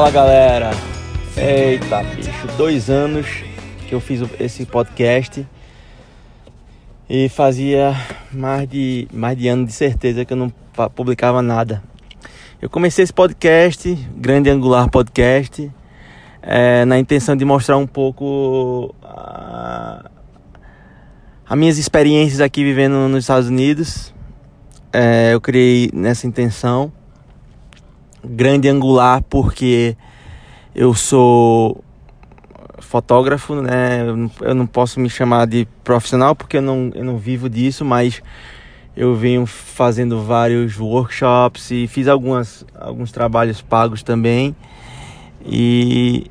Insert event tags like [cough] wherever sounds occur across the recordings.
Fala galera! Eita bicho, dois anos que eu fiz esse podcast e fazia mais de, mais de ano de certeza que eu não publicava nada. Eu comecei esse podcast, Grande Angular Podcast, é, na intenção de mostrar um pouco a, as minhas experiências aqui vivendo nos Estados Unidos. É, eu criei nessa intenção. Grande Angular porque eu sou fotógrafo, né? Eu não posso me chamar de profissional porque eu não, eu não vivo disso, mas eu venho fazendo vários workshops e fiz algumas, alguns trabalhos pagos também. E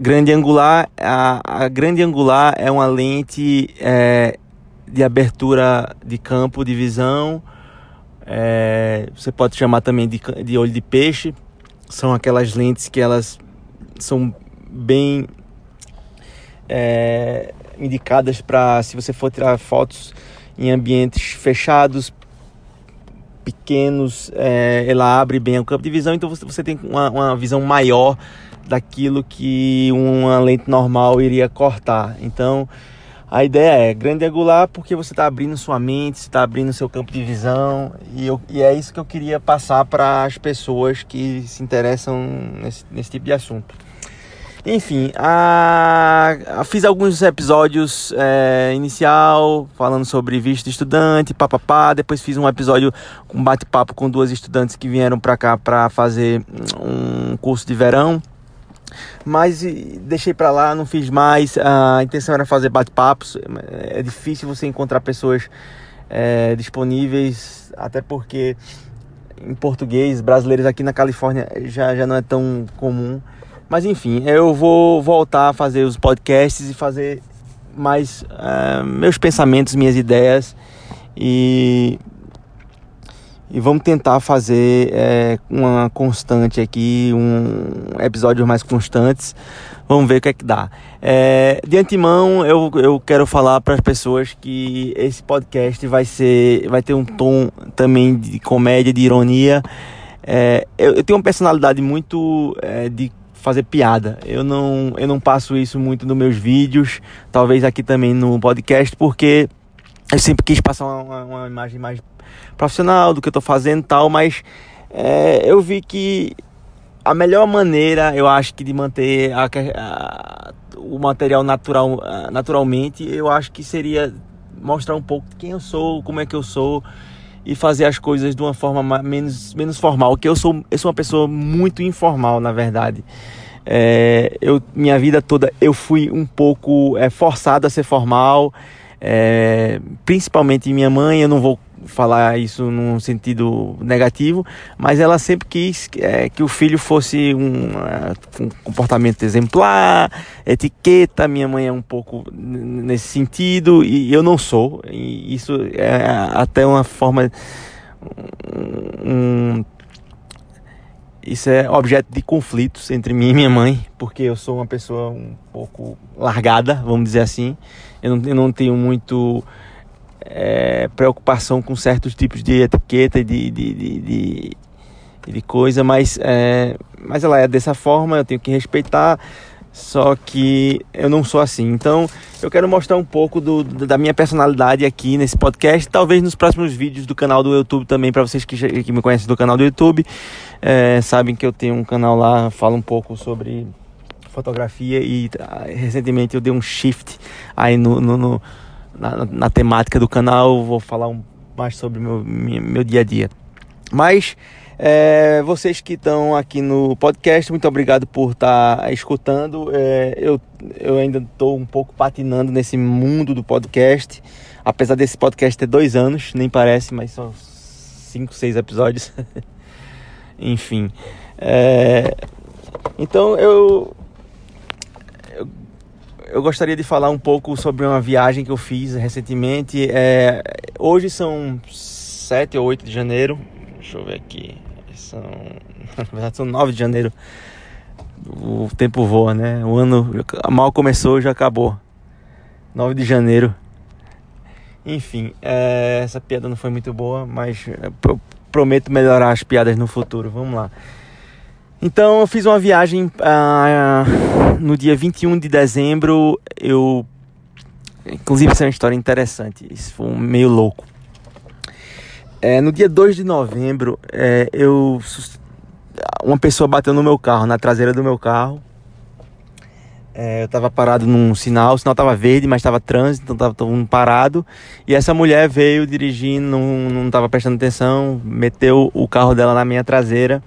grande angular, a, a grande angular é uma lente é, de abertura de campo de visão. É, você pode chamar também de, de olho de peixe. São aquelas lentes que elas são bem é, indicadas para se você for tirar fotos em ambientes fechados, pequenos, é, ela abre bem o campo de visão, então você, você tem uma, uma visão maior daquilo que uma lente normal iria cortar. Então, a ideia é grande angular porque você está abrindo sua mente, você está abrindo seu campo de visão e, eu, e, é isso que eu queria passar para as pessoas que se interessam nesse, nesse tipo de assunto. Enfim, a, a, fiz alguns episódios é, inicial falando sobre visto de estudante, papapá. Depois fiz um episódio com bate-papo com duas estudantes que vieram para cá para fazer um curso de verão. Mas deixei para lá, não fiz mais. A intenção era fazer bate-papos. É difícil você encontrar pessoas é, disponíveis, até porque em português, brasileiros aqui na Califórnia já, já não é tão comum. Mas enfim, eu vou voltar a fazer os podcasts e fazer mais uh, meus pensamentos, minhas ideias e, e vamos tentar fazer é, uma constante aqui, um episódios mais constantes. Vamos ver o que é que dá. É, de antemão, eu, eu quero falar para as pessoas que esse podcast vai ser, vai ter um tom também de comédia, de ironia. É, eu, eu, tenho uma personalidade muito é, de fazer piada. Eu não, eu não passo isso muito nos meus vídeos, talvez aqui também no podcast, porque eu sempre quis passar uma, uma imagem mais profissional do que eu tô fazendo e tal, mas é, eu vi que a melhor maneira, eu acho que de manter a, a, o material natural, naturalmente, eu acho que seria mostrar um pouco quem eu sou, como é que eu sou e fazer as coisas de uma forma menos, menos formal. Que eu sou, eu sou uma pessoa muito informal, na verdade. É, eu, minha vida toda eu fui um pouco é, forçado a ser formal, é, principalmente minha mãe. Eu não vou falar isso num sentido negativo, mas ela sempre quis é, que o filho fosse um, um, comportamento exemplar, etiqueta. Minha mãe é um pouco nesse sentido e eu não sou. E isso é até uma forma. Um, isso é objeto de conflitos entre mim e minha mãe, porque eu sou uma pessoa um pouco largada, vamos dizer assim. Eu não, eu não tenho muito é, preocupação com certos tipos de etiqueta e de, de, de, de, de coisa, mas, é, mas ela é dessa forma, eu tenho que respeitar. Só que eu não sou assim. Então eu quero mostrar um pouco do, da minha personalidade aqui nesse podcast. Talvez nos próximos vídeos do canal do YouTube também, para vocês que, que me conhecem do canal do YouTube, é, sabem que eu tenho um canal lá, falo um pouco sobre fotografia e ah, recentemente eu dei um shift aí no, no, no na, na, temática do canal, vou falar um, mais sobre meu, meu dia a dia. Mas é, vocês que estão aqui no podcast, muito obrigado por estar tá escutando. É, eu, eu ainda estou um pouco patinando nesse mundo do podcast, apesar desse podcast ter dois anos, nem parece, mas são cinco, seis episódios. [laughs] Enfim. É, então eu eu gostaria de falar um pouco sobre uma viagem que eu fiz recentemente. É, hoje são 7 ou 8 de janeiro. Deixa eu ver aqui. São, [laughs] na verdade, são 9 de janeiro. O tempo voa, né? O ano mal começou já acabou. 9 de janeiro. Enfim, é, essa piada não foi muito boa, mas eu prometo melhorar as piadas no futuro. Vamos lá. Então eu fiz uma viagem uh, no dia 21 de dezembro. Eu. Inclusive, essa é uma história interessante. Isso foi meio louco. É, no dia 2 de novembro, é, eu. Uma pessoa bateu no meu carro, na traseira do meu carro. É, eu tava parado num sinal, o sinal tava verde, mas tava trânsito, então tava todo mundo parado. E essa mulher veio dirigindo, não, não tava prestando atenção, meteu o carro dela na minha traseira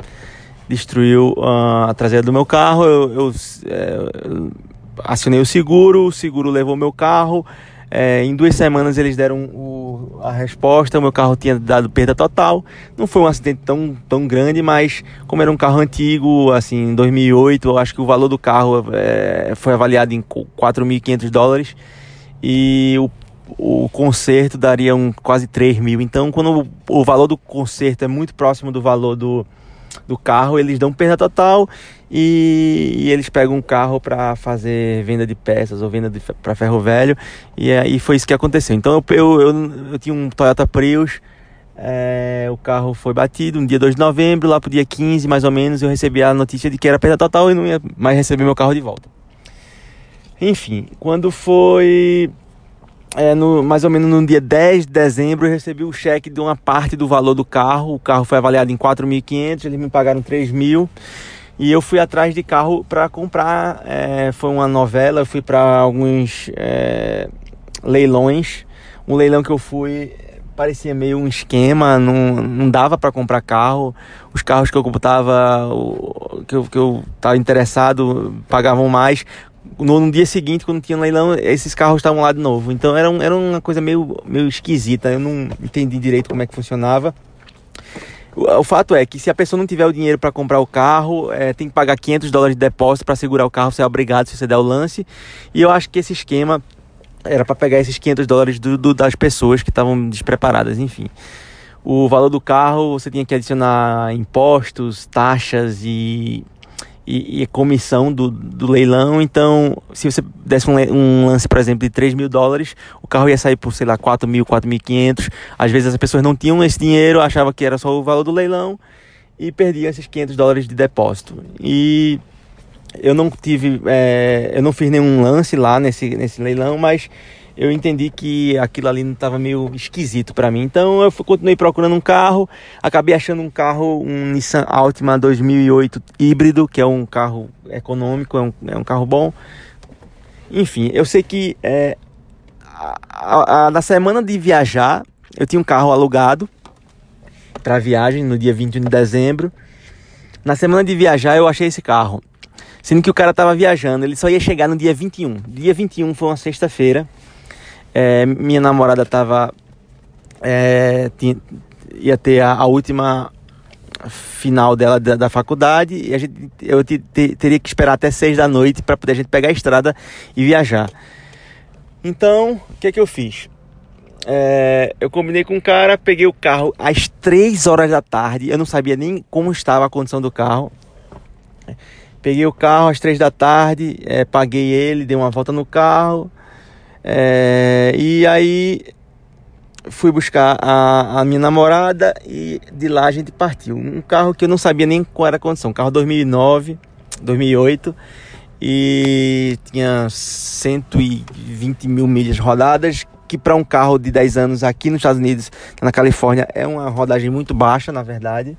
destruiu uh, a traseira do meu carro. Eu, eu é, acionei o seguro, o seguro levou meu carro. É, em duas semanas eles deram o, a resposta. O meu carro tinha dado perda total. Não foi um acidente tão, tão grande, mas como era um carro antigo, assim, em 2008, eu acho que o valor do carro é, foi avaliado em 4.500 dólares e o, o conserto daria um, quase 3 mil. Então, quando o, o valor do conserto é muito próximo do valor do, do carro, eles dão perda total e, e eles pegam um carro para fazer venda de peças ou venda para ferro velho. E aí foi isso que aconteceu. Então eu, eu, eu, eu tinha um Toyota Prius. É, o carro foi batido no dia 2 de novembro, lá pro dia 15 mais ou menos, eu recebi a notícia de que era perda total e não ia mais receber meu carro de volta. Enfim, quando foi é, no, mais ou menos no dia 10 de dezembro, eu recebi o cheque de uma parte do valor do carro. O carro foi avaliado em 4.500, eles me pagaram 3.000. E eu fui atrás de carro para comprar. É, foi uma novela, eu fui para alguns é, leilões. Um leilão que eu fui parecia meio um esquema, não, não dava para comprar carro. Os carros que eu tava, que eu, que eu interessado pagavam mais no, no, dia seguinte, quando tinha leilão, esses carros estavam lá de novo. Então era, um, era uma coisa meio, meio esquisita. Eu não entendi direito como é que funcionava. O, o fato é que se a pessoa não tiver o dinheiro para comprar o carro, é, tem que pagar 500 dólares de depósito para segurar o carro, você é obrigado se você der o lance. E eu acho que esse esquema era para pegar esses 500 dólares do, do, das pessoas que estavam despreparadas, enfim. O valor do carro você tinha que adicionar impostos, taxas e e, e comissão do, do leilão. Então, se você desse um, um, lance, por exemplo, de 3 mil dólares, o carro ia sair por, sei lá, 4 mil, 4.500. Às vezes as pessoas não tinham esse dinheiro, achavam que era só o valor do leilão e perdiam esses 500 dólares de depósito. E eu não tive, é, eu não fiz nenhum lance lá nesse, nesse leilão, mas eu entendi que aquilo ali não estava meio esquisito para mim. Então eu continuei procurando um carro, acabei achando um carro, um Nissan Altima 2008 híbrido, que é um carro econômico, é um, é um carro bom. Enfim, eu sei que é, a, a, na semana de viajar, eu tinha um carro alugado para viagem no dia 21 de dezembro. Na semana de viajar eu achei esse carro. Sendo que o cara estava viajando, ele só ia chegar no dia 21. Dia 21 foi uma sexta-feira. É, minha namorada tava. É, tinha, ia ter a, a, última final dela da, da, faculdade e a gente, eu te, te, teria que esperar até seis da noite para poder a gente pegar a estrada e viajar. Então, o que é que eu fiz? É, eu combinei com um cara, peguei o carro às três horas da tarde. Eu não sabia nem como estava a condição do carro. Peguei o carro às três da tarde, é, paguei ele, dei uma volta no carro. É, e aí fui buscar a, a, minha namorada e de lá a gente partiu. Um carro que eu não sabia nem qual era a condição. Um carro 2009, 2008 e tinha 120 mil milhas rodadas. Que para um carro de 10 anos aqui nos Estados Unidos, na Califórnia, é uma rodagem muito baixa, na verdade.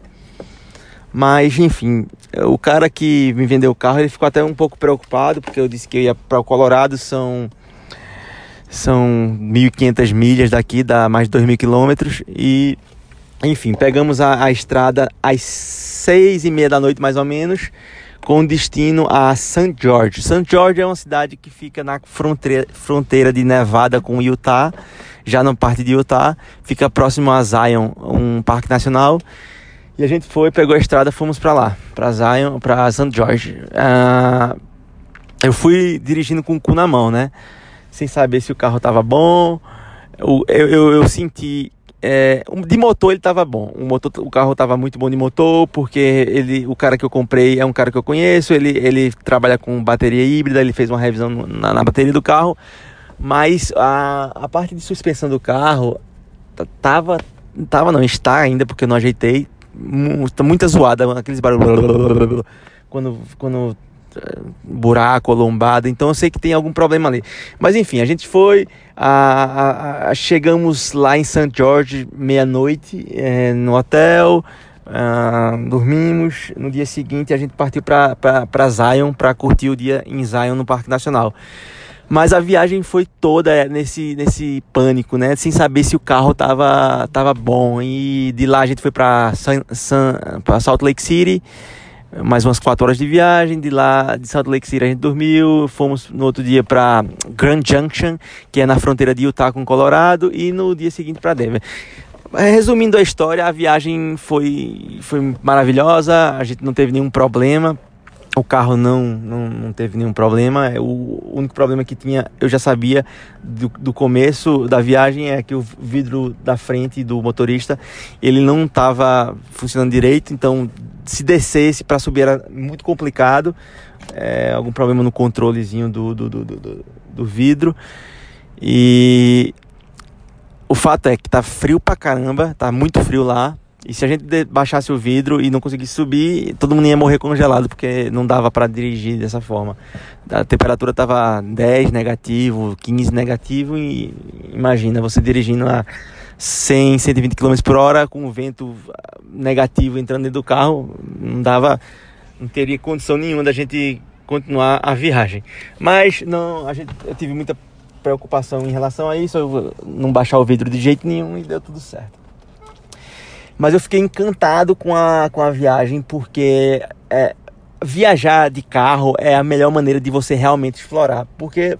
Mas enfim, o cara que me vendeu o carro, ele ficou até um pouco preocupado, porque eu disse que eu ia para o Colorado, são são 1.500 milhas daqui, dá mais de 2.000 quilômetros. E, enfim, pegamos a, a estrada às seis e meia da noite, mais ou menos, com destino a St. George. St. George é uma cidade que fica na fronteira, fronteira de Nevada com Utah, já na parte de Utah. Fica próximo a Zion, um parque nacional. E a gente foi, pegou a estrada, fomos para lá, para Zion, para St. George. Uh, eu fui dirigindo com o cu na mão, né? Sem saber se o carro estava bom. Eu, eu, eu senti. É, de motor ele estava bom. O, motor, o carro estava muito bom de motor, porque ele, o cara que eu comprei é um cara que eu conheço. Ele, ele trabalha com bateria híbrida, ele fez uma revisão na, na bateria do carro. Mas a, a parte de suspensão do carro tava. Tava não, está ainda, porque eu não ajeitei. muita zoada, aqueles barulhos quando quando eh, buraco lombada, então eu sei que tem algum problema ali. Mas enfim, a gente foi, a, a, a chegamos lá em St. George meia-noite é, no hotel, Uh, dormimos. No dia seguinte a gente partiu para Zion para curtir o dia em Zion no Parque Nacional. Mas a viagem foi toda nesse, nesse pânico, né? Sem saber se o carro tava, tava bom. E de lá a gente foi para Salt Lake City mais umas 4 horas de viagem. De lá, de Salt Lake City, a gente dormiu. Fomos no outro dia para Grand Junction, que é na fronteira de Utah com Colorado. E no dia seguinte para Denver. Resumindo a história, a viagem foi, foi maravilhosa. A gente não teve nenhum problema. O carro não, não, não teve nenhum problema. É, o único problema que tinha, eu já sabia do, do começo da viagem, é que o vidro da frente do motorista ele não estava funcionando direito. Então, se descesse para subir era muito complicado. É, algum problema no controlezinho do, do, do, do, do vidro. E o fato é que tá frio pra caramba, tá muito frio lá. E se a gente baixasse o vidro e não conseguisse subir, todo mundo ia morrer congelado, porque não dava para dirigir dessa forma. A temperatura estava 10 negativo, 15 negativo, e imagina você dirigindo a 100, 120 km por hora com o vento negativo entrando dentro do carro, não dava, não teria condição nenhuma da gente continuar a viagem. Mas não, a gente, eu tive muita preocupação em relação a isso, eu não baixar o vidro de jeito nenhum e deu tudo certo. Mas eu fiquei encantado com a, com a viagem porque é, viajar de carro é a melhor maneira de você realmente explorar. Porque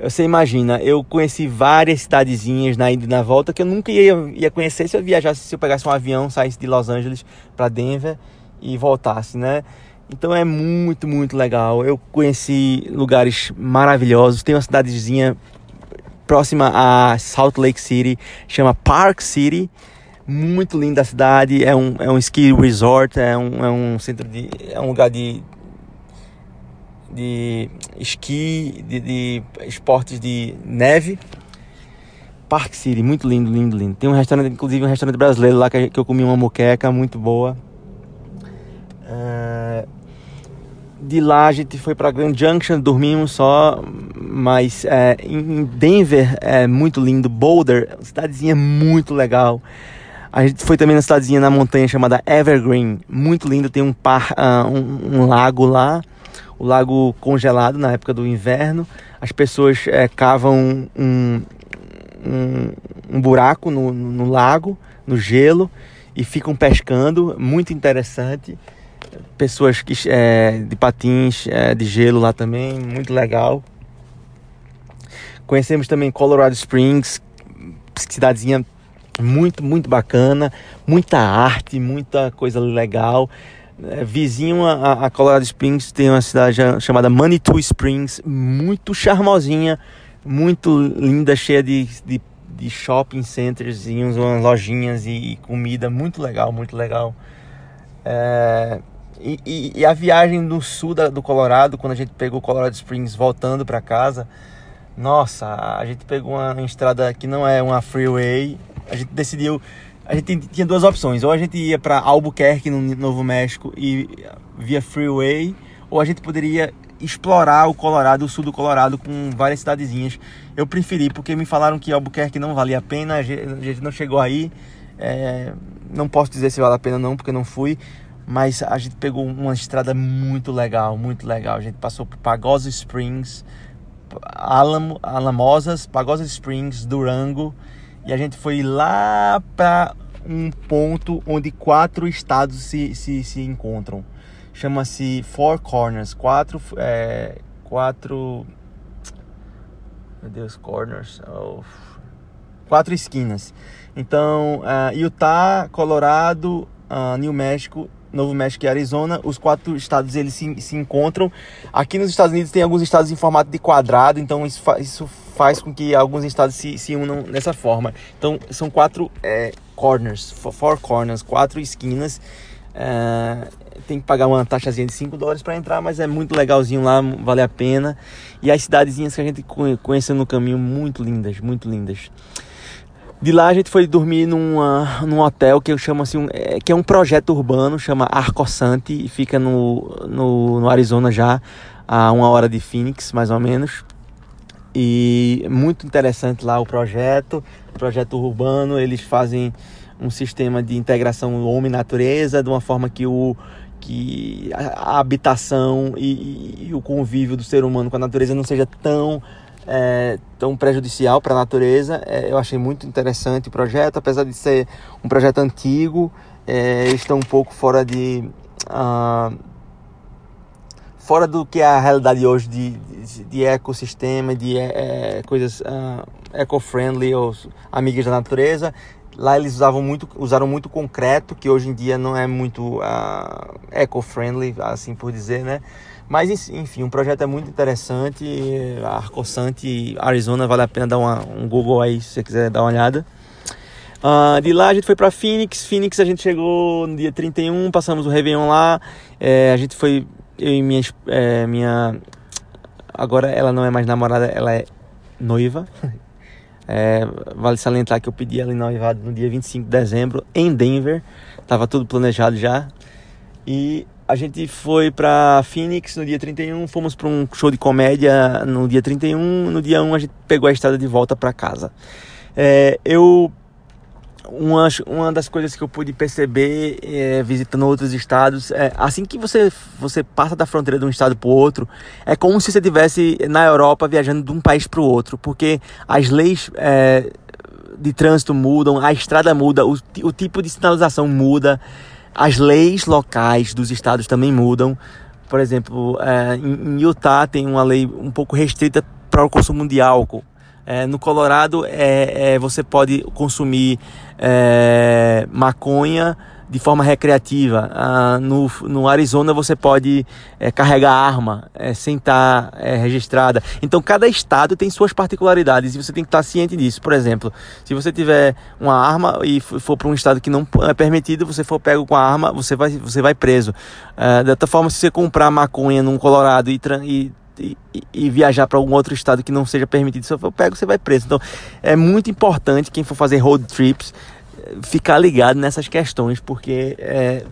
você imagina, eu conheci várias cidadezinhas na ida e na volta que eu nunca ia, ia conhecer se eu viajasse, se eu pegasse um avião, saísse de Los Angeles para Denver e voltasse, né? Então é muito, muito legal. Eu conheci lugares maravilhosos. Tem uma cidadezinha próxima a Salt Lake City, chama Park City muito linda a cidade, é um, é um ski resort, é um, é um centro de. é um lugar de. De esqui, de, de esportes de neve. Park City, muito lindo, lindo, lindo. Tem um restaurante, inclusive um restaurante brasileiro lá que, eu comi uma moqueca muito boa. É, de lá a gente foi para Grand Junction, dormimos só, mas é, em Denver é muito lindo. Boulder, cidadezinha muito legal. A gente foi também na cidadezinha na montanha chamada Evergreen, muito lindo, tem um, par, uh, um, um, lago lá, o lago congelado na época do inverno. As pessoas é, cavam um, um, um buraco no, no, lago, no gelo, e ficam pescando, muito interessante. Pessoas que, é, de patins é, de gelo lá também, muito legal. Conhecemos também Colorado Springs, cidadezinha muito, muito bacana, muita arte, muita coisa legal. É, vizinho a, a, Colorado Springs tem uma cidade chamada Manitou Springs, muito charmosinha, muito linda, cheia de, de, de shopping centers, umas lojinhas e, e, comida, muito legal, muito legal. É, e, e, e, a viagem do sul da, do Colorado, quando a gente pegou Colorado Springs voltando para casa, nossa, a gente pegou uma estrada que não é uma freeway, a gente decidiu. A gente tinha duas opções. Ou a gente ia para Albuquerque, no Novo México, e via freeway, ou a gente poderia explorar o Colorado, o sul do Colorado, com várias cidadezinhas. Eu preferi, porque me falaram que Albuquerque não valia a pena, a gente não chegou aí. É, não posso dizer se vale a pena não, porque não fui. Mas a gente pegou uma estrada muito legal, muito legal. A gente passou por Pagosa Springs, Alamo, Alamosas, Pagosa Springs, Durango e a gente foi lá para um ponto onde quatro estados se, se, se encontram. Chama-se Four Corners. Quatro. É, quatro. Meu Deus, corners. Oh, quatro esquinas. Então, uh, Utah, Colorado, uh, New México Novo México e Arizona, os quatro estados eles se, se encontram. Aqui nos Estados Unidos tem alguns estados em formato de quadrado, então isso, fa isso faz com que alguns estados se, se unam dessa forma. Então são quatro é, corners, four corners, quatro esquinas. É, tem que pagar uma taxazinha de 5 dólares para entrar, mas é muito legalzinho lá, vale a pena. E as cidadezinhas que a gente conheceu no caminho, muito lindas, muito lindas. De lá a gente foi dormir numa, num hotel que eu chamo assim, é, que é um projeto urbano, chama Arcossante, e fica no, no, no, Arizona já, a uma hora de Phoenix, mais ou menos. E muito interessante lá o projeto, projeto urbano, eles fazem um sistema de integração homem-natureza, de uma forma que o que a habitação e, e, o convívio do ser humano com a natureza não seja tão é, tão prejudicial para a natureza. É, eu achei muito interessante o projeto, apesar de ser um projeto antigo, é, estão um pouco fora de. Uh, fora do que é a realidade hoje de, de, de ecossistema, de é, é coisas uh, eco-friendly ou amigas da natureza. Lá eles usavam muito, usaram muito concreto, que hoje em dia não é muito uh, eco-friendly, assim por dizer, né? Mas enfim, o projeto é muito interessante. Arcossante Arizona, vale a pena dar uma, um Google aí se você quiser dar uma olhada. Uh, de lá a gente foi para Phoenix. Phoenix a gente chegou no dia 31, passamos o Réveillon lá. É, a gente foi, eu e minha, é, minha. Agora ela não é mais namorada, ela é noiva. [laughs] É, vale salientar que eu pedi ela em noivado no dia 25 de dezembro em Denver. Tava tudo planejado já. E a gente foi para Phoenix no dia 31, fomos para um show de comédia no dia 31, no dia 1 a gente pegou a estrada de volta para casa. É, eu uma, uma das coisas que eu pude perceber é, visitando outros estados é assim que você você passa da fronteira de um estado para outro é como se você estivesse na Europa viajando de um país para o outro porque as leis é, de trânsito mudam a estrada muda o, o tipo de sinalização muda as leis locais dos estados também mudam. Por exemplo, é, em Utah tem uma lei um pouco restrita para o consumo de álcool. É, no Colorado é, é, você pode consumir é, maconha de forma recreativa. Ah, no, no Arizona você pode é, carregar arma é, sem estar tá, é, registrada. Então cada estado tem suas particularidades e você tem que estar ciente disso. Por exemplo, se você tiver uma arma e for para um estado que não é permitido, você for pego com a arma, você vai, você vai preso. É, de outra forma, se você comprar maconha num Colorado e, e e, e, viajar para algum outro estado que não seja permitido, se for pego, você vai preso. Então, é muito importante quem for fazer road trips ficar ligado nessas questões, porque é,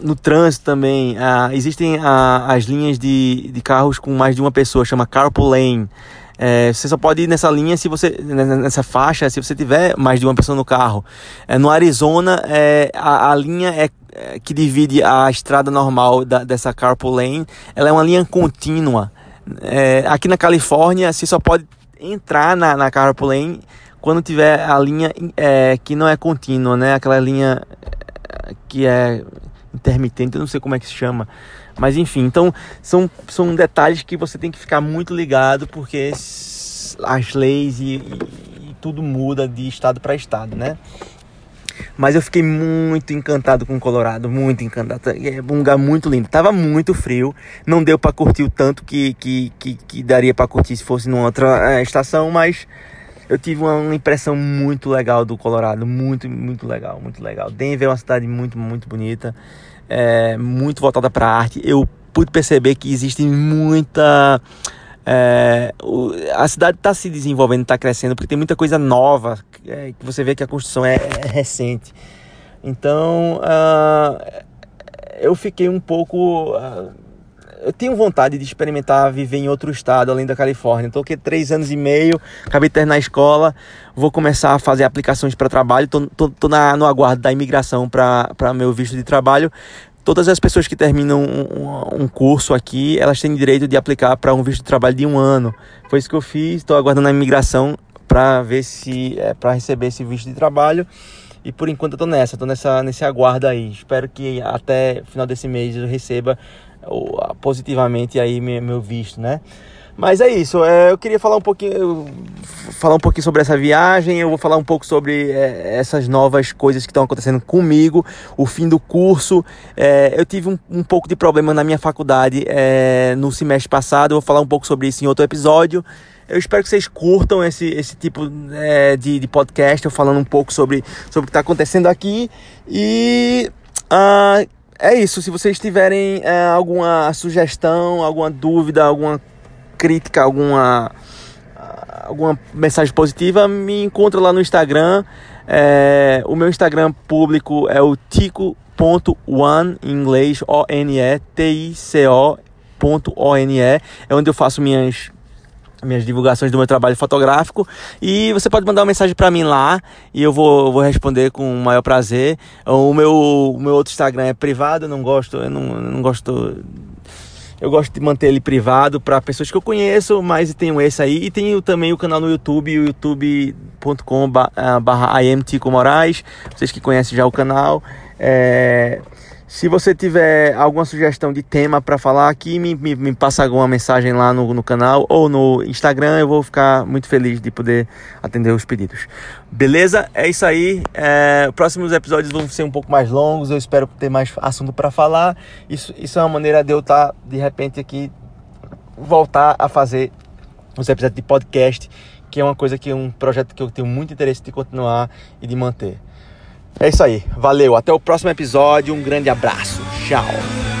no trânsito também ah, existem as linhas de, de carros com mais de uma pessoa, chama carpool lane. É, você só pode ir nessa linha se você nessa faixa se você tiver mais de uma pessoa no carro. É, no Arizona é, a, a linha é, é que divide a estrada normal da, dessa carpool lane, ela é uma linha contínua. É, aqui na Califórnia você só pode entrar na, na carpool lane quando tiver a linha é, que não é contínua, né? Aquela linha é, que é intermitente, eu não sei como é que se chama. Mas enfim, então são, são detalhes que você tem que ficar muito ligado porque as leis e, e, e tudo muda de estado para estado, né? Mas eu fiquei muito encantado com o Colorado, muito encantado. É um lugar muito lindo. Tava muito frio, não deu para curtir o tanto que, que, que, que daria para curtir se fosse numa outra é, estação, mas eu tive uma, impressão muito legal do Colorado, muito, muito legal, muito legal. Denver é uma cidade muito, muito bonita, é, muito voltada para arte. Eu pude perceber que existe muita é, o, a cidade está se desenvolvendo, está crescendo, porque tem muita coisa nova, é, que você vê que a construção é, é recente. Então, uh, eu fiquei um pouco. Uh, eu tenho vontade de experimentar viver em outro estado além da Califórnia. Estou aqui três anos e meio, acabei de terminar a escola, vou começar a fazer aplicações para trabalho. Estou no aguardo da imigração para meu visto de trabalho. Todas as pessoas que terminam um, um curso aqui, elas têm direito de aplicar para um visto de trabalho de um ano. Foi isso que eu fiz. Estou aguardando a imigração para ver se é para receber esse visto de trabalho. E por enquanto eu tô nessa, tô nessa, nesse aguardo aí. Espero que até final desse mês eu receba positivamente aí meu visto, né? Mas é isso, é, eu queria falar um pouquinho, falar um pouquinho sobre essa viagem, eu vou falar um pouco sobre é, essas novas coisas que estão acontecendo comigo, o fim do curso. É, eu tive um, um, pouco de problema na minha faculdade é, no semestre passado, eu vou falar um pouco sobre isso em outro episódio. Eu espero que vocês curtam esse, esse tipo é, de, de podcast, eu falando um pouco sobre, sobre o que está acontecendo aqui. E uh, é isso. Se vocês tiverem é, alguma sugestão, alguma dúvida, alguma crítica, alguma alguma mensagem positiva, me encontra lá no Instagram. É, o meu Instagram público é o tico.one, em inglês, O-N-E, T-I-C-O.one, é onde eu faço minhas minhas divulgações do meu trabalho fotográfico e você pode mandar uma mensagem para mim lá e eu vou, vou responder com o maior prazer. O meu, o meu outro Instagram é privado, eu não gosto, eu não, eu não gosto eu gosto de manter ele privado para pessoas que eu conheço, mas tenho esse aí. E tenho também o canal no YouTube, o youtube.com barra Moraes. Vocês que conhecem já o canal. É... Se você tiver alguma sugestão de tema para falar aqui, me, me, me, passa alguma mensagem lá no, no canal ou no Instagram. Eu vou ficar muito feliz de poder atender os pedidos. Beleza? É isso aí. É, próximos episódios vão ser um pouco mais longos. Eu espero ter mais assunto para falar. Isso, isso é uma maneira de eu estar, tá, de repente, aqui voltar a fazer os episódios de podcast, que é uma coisa que é um projeto que eu tenho muito interesse de continuar e de manter. É isso aí. Valeu. Até o próximo episódio. Um grande abraço. Tchau.